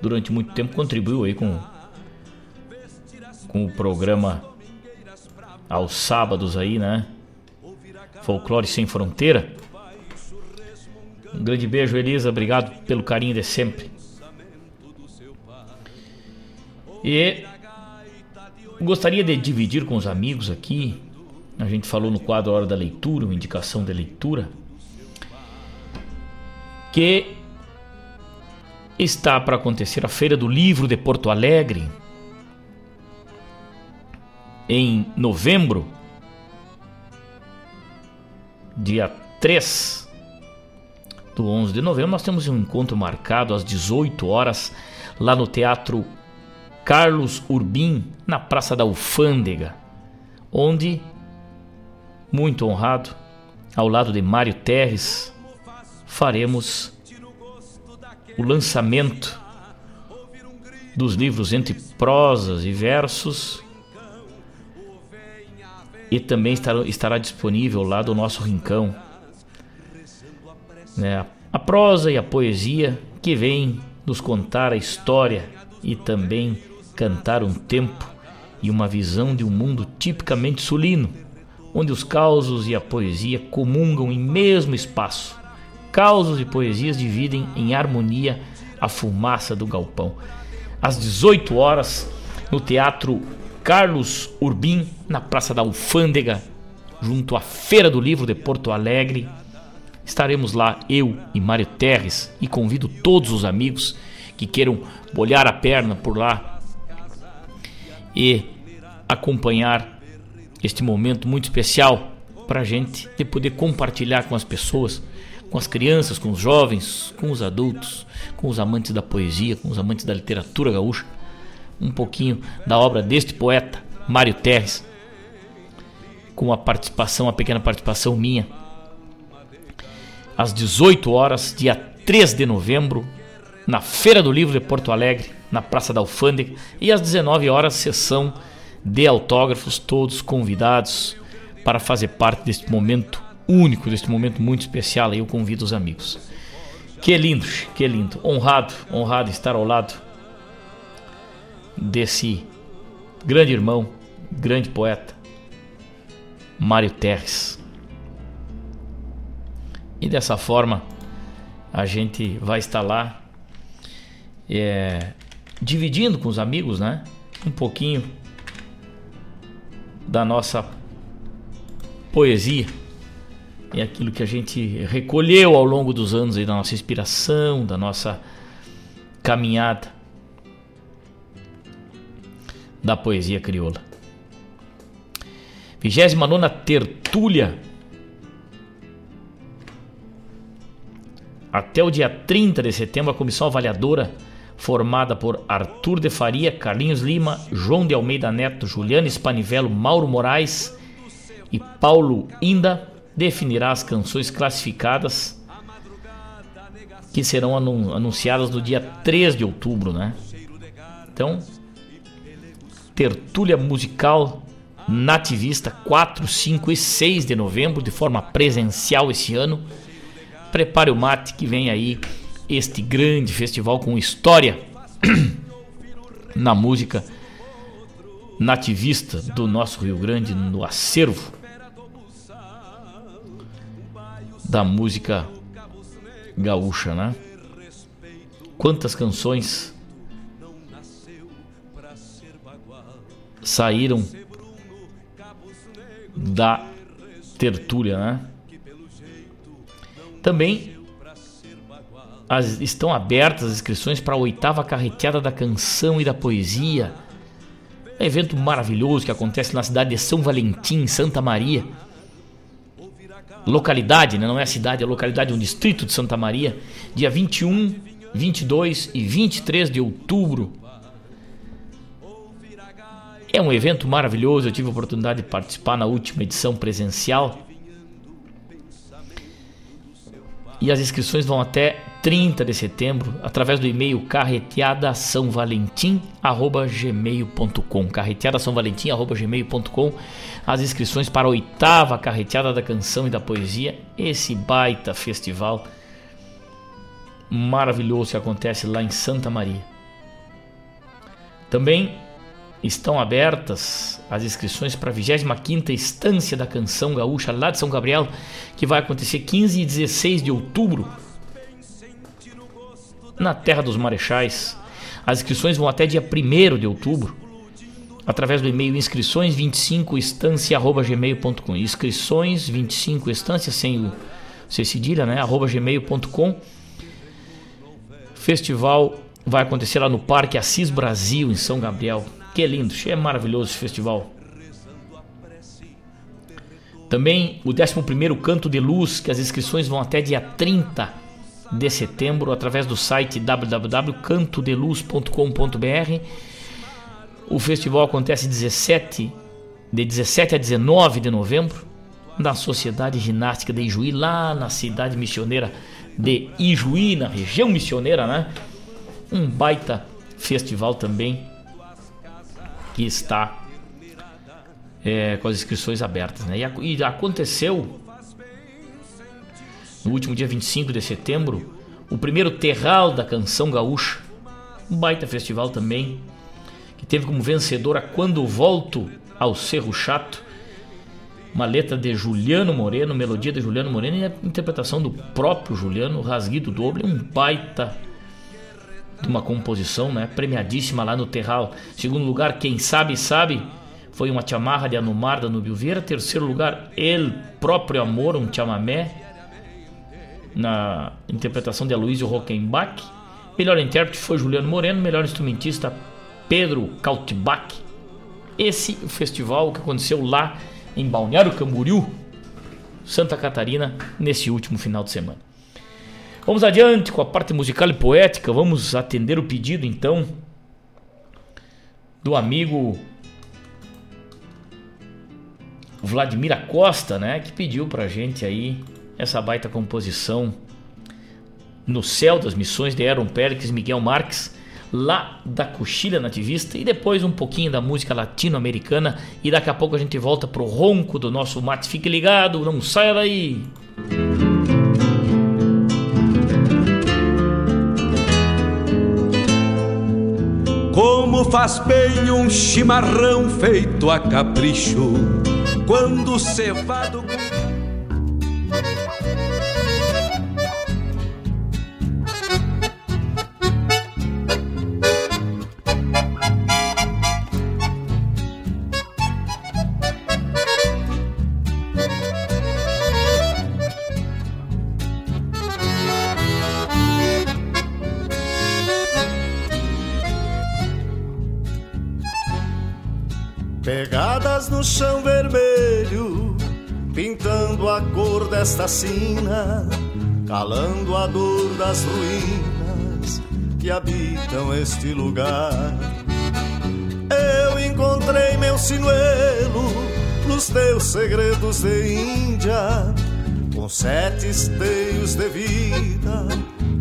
durante muito tempo contribuiu aí com com o programa aos sábados aí, né? Folclore sem fronteira. Um grande beijo, Elisa. Obrigado pelo carinho de sempre. E gostaria de dividir com os amigos aqui. A gente falou no quadro Hora da Leitura, uma indicação de leitura. Que está para acontecer a Feira do Livro de Porto Alegre. Em novembro, dia 3 do 11 de novembro, nós temos um encontro marcado às 18 horas lá no Teatro Carlos Urbim, na Praça da Alfândega, onde, muito honrado, ao lado de Mário Terres, faremos o lançamento dos livros entre prosas e versos e também estará, estará disponível lá do nosso rincão né? a prosa e a poesia que vem nos contar a história e também cantar um tempo e uma visão de um mundo tipicamente sulino, onde os causos e a poesia comungam em mesmo espaço Causos e poesias dividem em harmonia a fumaça do galpão. Às 18 horas, no Teatro Carlos Urbim, na Praça da Alfândega, junto à Feira do Livro de Porto Alegre. Estaremos lá, eu e Mário Terres, e convido todos os amigos que queiram molhar a perna por lá e acompanhar este momento muito especial para a gente de poder compartilhar com as pessoas com as crianças, com os jovens, com os adultos, com os amantes da poesia, com os amantes da literatura gaúcha, um pouquinho da obra deste poeta, Mário Terres, com a participação, a pequena participação minha, às 18 horas, dia 3 de novembro, na Feira do Livro de Porto Alegre, na Praça da Alfândega, e às 19 horas, sessão de autógrafos, todos convidados para fazer parte deste momento único, deste momento muito especial. Eu convido os amigos. Que lindo, que lindo. Honrado, honrado estar ao lado desse grande irmão, grande poeta, Mário Terres. E dessa forma a gente vai estar lá é, dividindo com os amigos, né? Um pouquinho da nossa poesia é aquilo que a gente recolheu ao longo dos anos aí da nossa inspiração, da nossa caminhada da poesia crioula. 29 Tertúlia até o dia 30 de setembro, a comissão avaliadora, formada por Arthur de Faria, Carlinhos Lima, João de Almeida Neto, Juliano Spanivello, Mauro Moraes e Paulo Inda, definirá as canções classificadas que serão anunciadas no dia 3 de outubro, né? Então, tertúlia musical nativista 4, 5 e 6 de novembro, de forma presencial esse ano. Prepare o mate que vem aí este grande festival com história na música nativista do nosso Rio Grande, no acervo da música gaúcha, né? Quantas canções saíram da tertúlia, né? Também as, estão abertas as inscrições para a oitava carreteada da canção e da poesia. É um evento maravilhoso que acontece na cidade de São Valentim, Santa Maria. Localidade, né? não é a cidade, é a localidade, um distrito de Santa Maria, dia 21, 22 e 23 de outubro. É um evento maravilhoso, eu tive a oportunidade de participar na última edição presencial. E as inscrições vão até 30 de setembro através do e-mail carreteadasaovalentim@gmail.com. carreteadasaovalentim@gmail.com. As inscrições para a oitava carreteada da canção e da poesia, esse baita festival maravilhoso que acontece lá em Santa Maria. Também estão abertas as inscrições para a 25ª Estância da Canção Gaúcha lá de São Gabriel, que vai acontecer 15 e 16 de outubro, na Terra dos Marechais. As inscrições vão até dia 1 de outubro, através do e-mail inscrições25estância.gmail.com inscrições25estância, sem o C cedilha, né? arroba gmail.com Festival vai acontecer lá no Parque Assis Brasil, em São Gabriel. Que lindo, é maravilhoso esse festival. Também o 11 Canto de Luz, que as inscrições vão até dia 30 de setembro através do site www.cantodeluz.com.br. O festival acontece 17, de 17 a 19 de novembro na Sociedade Ginástica de Ijuí, lá na cidade missioneira de Ijuí, na região missioneira, né? Um baita festival também que está é, com as inscrições abertas. Né? E, e aconteceu no último dia 25 de setembro o primeiro Terral da Canção Gaúcha, um baita festival também, que teve como vencedora Quando Volto ao Cerro Chato, uma letra de Juliano Moreno, melodia de Juliano Moreno e a interpretação do próprio Juliano, Rasguido Doble, um baita de uma composição, né? Premiadíssima lá no Terral. Segundo lugar, quem sabe sabe, foi uma chamarra de Anumar da Nubio Vieira. Terceiro lugar, El Próprio Amor, um chamamé na interpretação de Aloysio Rockenbach. Melhor intérprete foi Juliano Moreno, melhor instrumentista Pedro Kaltbach. Esse festival que aconteceu lá em Balneário Camboriú, Santa Catarina, nesse último final de semana. Vamos adiante com a parte musical e poética. Vamos atender o pedido então do amigo Vladimir Acosta, né, que pediu pra gente aí essa baita composição no céu das missões de Aaron Pérez, Miguel Marques, lá da Coxilha Nativista e depois um pouquinho da música latino-americana e daqui a pouco a gente volta pro ronco do nosso mate. Fique ligado, não saia daí. Faz bem um chimarrão feito a capricho, quando cevado desta sina. calando a dor das ruínas que habitam este lugar. Eu encontrei meu sinuelo nos teus segredos de Índia, com sete esteios de vida,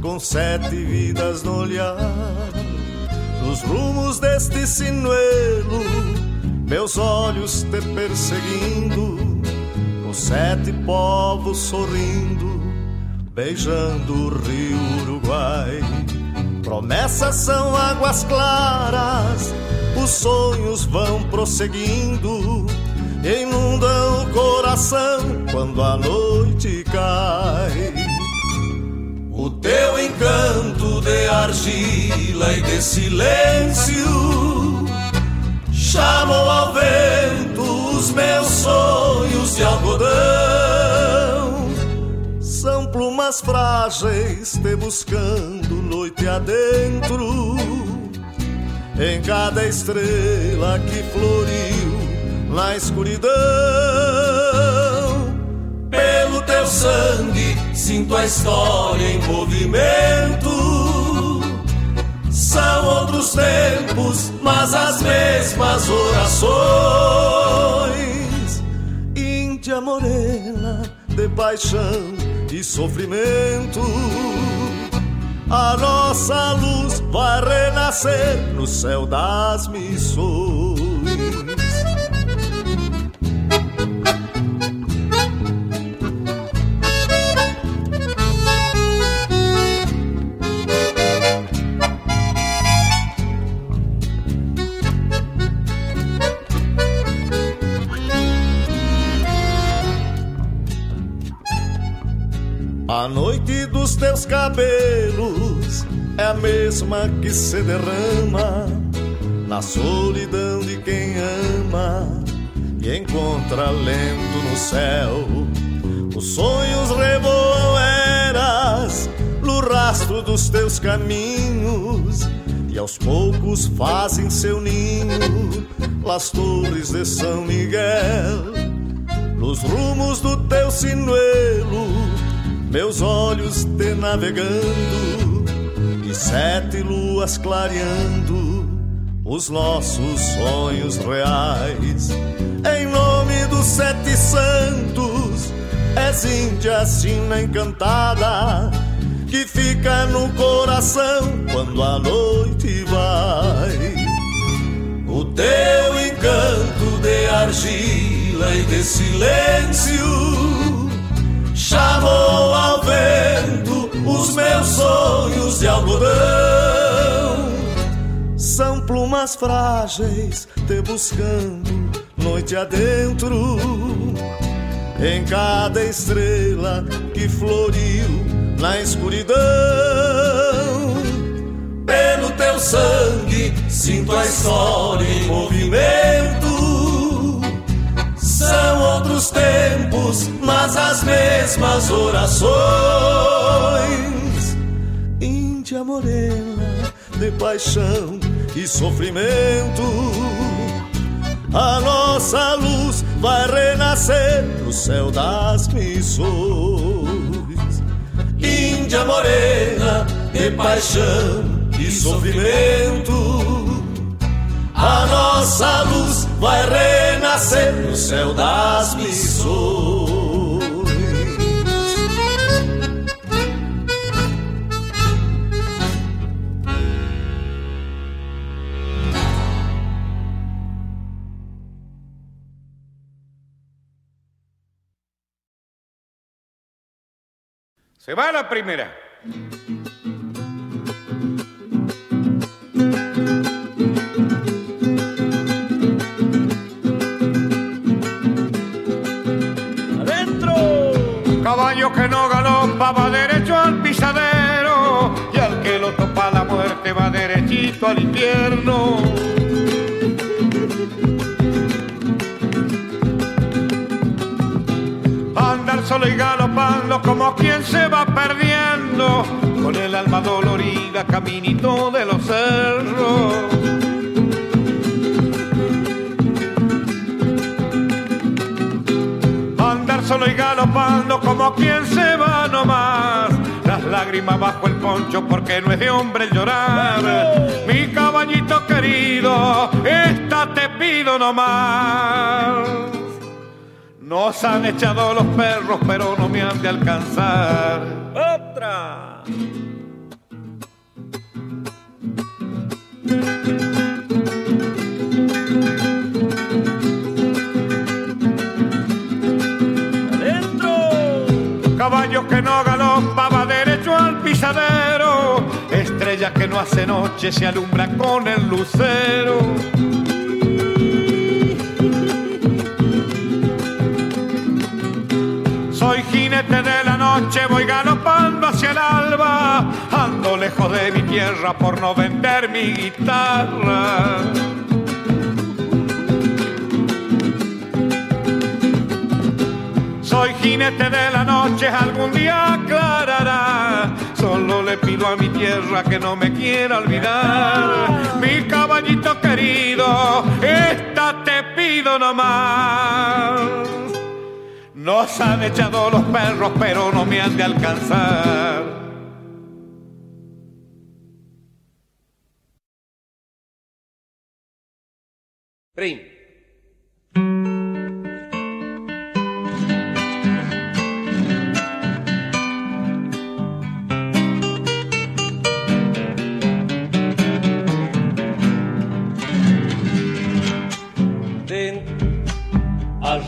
com sete vidas no olhar. Nos rumos deste sinuelo, meus olhos te perseguindo, com sete povos sorrindo, beijando o rio Uruguai. Promessas são águas claras, os sonhos vão prosseguindo, inundam o coração quando a noite cai. O teu encanto de argila e de silêncio chamou ao vento os meus sonhos de algodão. São plumas frágeis te buscando noite adentro, em cada estrela que floriu na escuridão. Pelo teu sangue sinto a história em movimento. São outros tempos, mas as mesmas orações. Índia morena de paixão e sofrimento. A nossa luz vai renascer no céu das missões. Teus cabelos é a mesma que se derrama na solidão de quem ama e encontra lento no céu. Os sonhos revoam eras no rastro dos teus caminhos e aos poucos fazem seu ninho las torres de São Miguel. Nos rumos do teu sinuelo meus olhos te navegando e sete luas clareando os nossos sonhos reais. Em nome dos sete santos, és Índia China encantada que fica no coração quando a noite vai. O teu encanto de argila e de silêncio chamou ao vento os meus sonhos de algodão. São plumas frágeis te buscando noite adentro, em cada estrela que floriu na escuridão. Pelo teu sangue sinto a história em movimento. São outros tempos, mas as mesmas orações. Índia morena de paixão e sofrimento. A nossa luz vai renascer no céu das missões. Índia morena de paixão e sofrimento. A nossa luz vai renascer no céu das missões. Se va la primera. Caballo que no galopa va derecho al pisadero y al que lo topa la muerte va derechito al infierno. Andar solo y galopando como quien se va perdiendo con el alma dolorida caminito de los cerros. Solo y galopando como quien se va nomás lágrima bajo el poncho porque no es de hombre llorar. Mi caballito querido, esta te pido nomás. Nos han echado los perros, pero no me han de alcanzar. Otra. Que no galopa va derecho al pisadero, estrella que no hace noche se alumbra con el lucero. Soy jinete de la noche, voy galopando hacia el alba, ando lejos de mi tierra por no vender mi guitarra. Jinete de la noche, algún día aclarará. Solo le pido a mi tierra que no me quiera olvidar. Mi caballito querido, esta te pido nomás. Nos han echado los perros, pero no me han de alcanzar.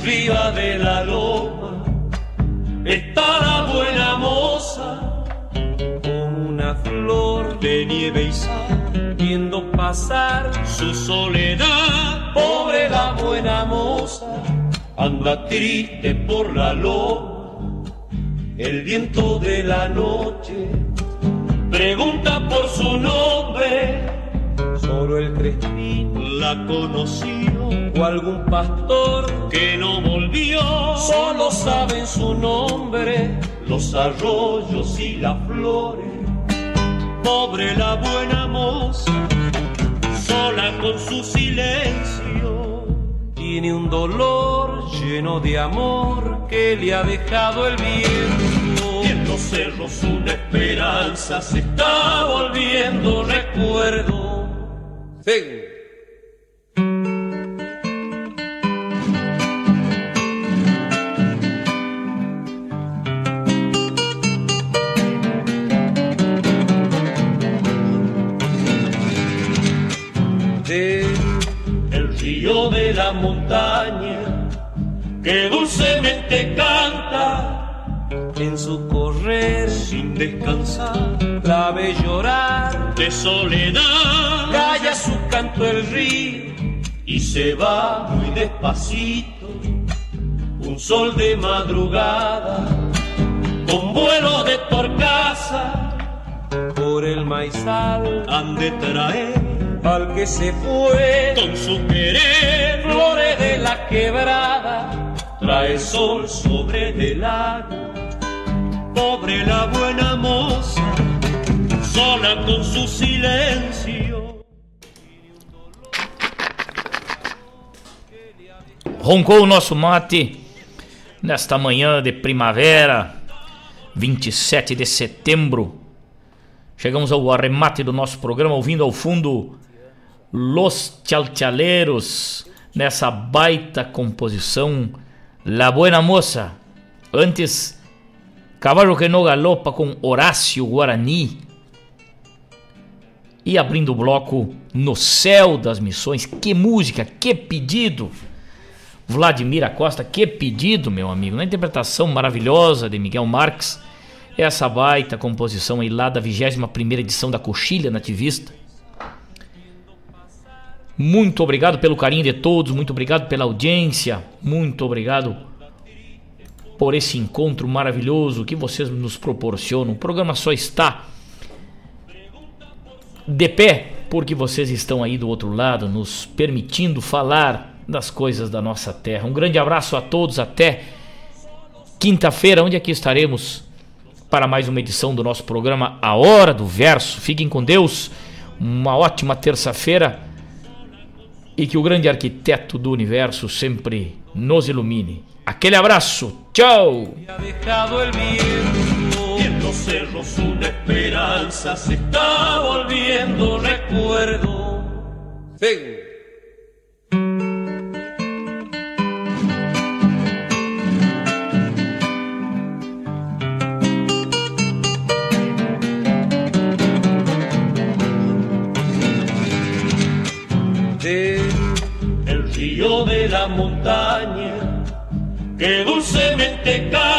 Arriba de la loma está la buena moza con una flor de nieve y sal viendo pasar su soledad. Pobre la buena moza anda triste por la loma, el viento de la noche pregunta por su nombre. Solo el crespín la conoció o algún pastor que no volvió. Solo saben su nombre los arroyos y las flores. Pobre la buena moza, sola con su silencio. Tiene un dolor lleno de amor que le ha dejado el viento. Y en los cerros una esperanza se está volviendo recuerdo. El río de la montaña que dulcemente canta en su correr sin descansar la ve llorar de soledad calla su canto el río y se va muy despacito un sol de madrugada con vuelo de torcaza por el maizal han de traer al que se fue con su querer. Flores de la quebrada, trae sol sobre del lago. Pobre la buena moza, sola con su silencio. Roncou o nosso mate nesta manhã de primavera, 27 de setembro. Chegamos ao arremate do nosso programa, ouvindo ao fundo Los Chalchaleiros, nessa baita composição La Buena Moça. Antes, Cavalo que no galopa com Horácio Guarani. E abrindo o bloco No Céu das Missões. Que música, que pedido! Vladimir Acosta, que pedido, meu amigo. Na interpretação maravilhosa de Miguel Marques. Essa baita composição aí lá da 21ª edição da Coxilha Nativista. Muito obrigado pelo carinho de todos, muito obrigado pela audiência, muito obrigado por esse encontro maravilhoso que vocês nos proporcionam. O programa só está de pé porque vocês estão aí do outro lado nos permitindo falar das coisas da nossa terra. Um grande abraço a todos, até quinta-feira, onde aqui estaremos para mais uma edição do nosso programa A Hora do Verso. Fiquem com Deus, uma ótima terça-feira e que o grande arquiteto do universo sempre nos ilumine. Aquele abraço, tchau! Ha dejado el viento y en los cerros una esperanza se está volviendo recuerdo. Ven. el río de la montaña que dulcemente cae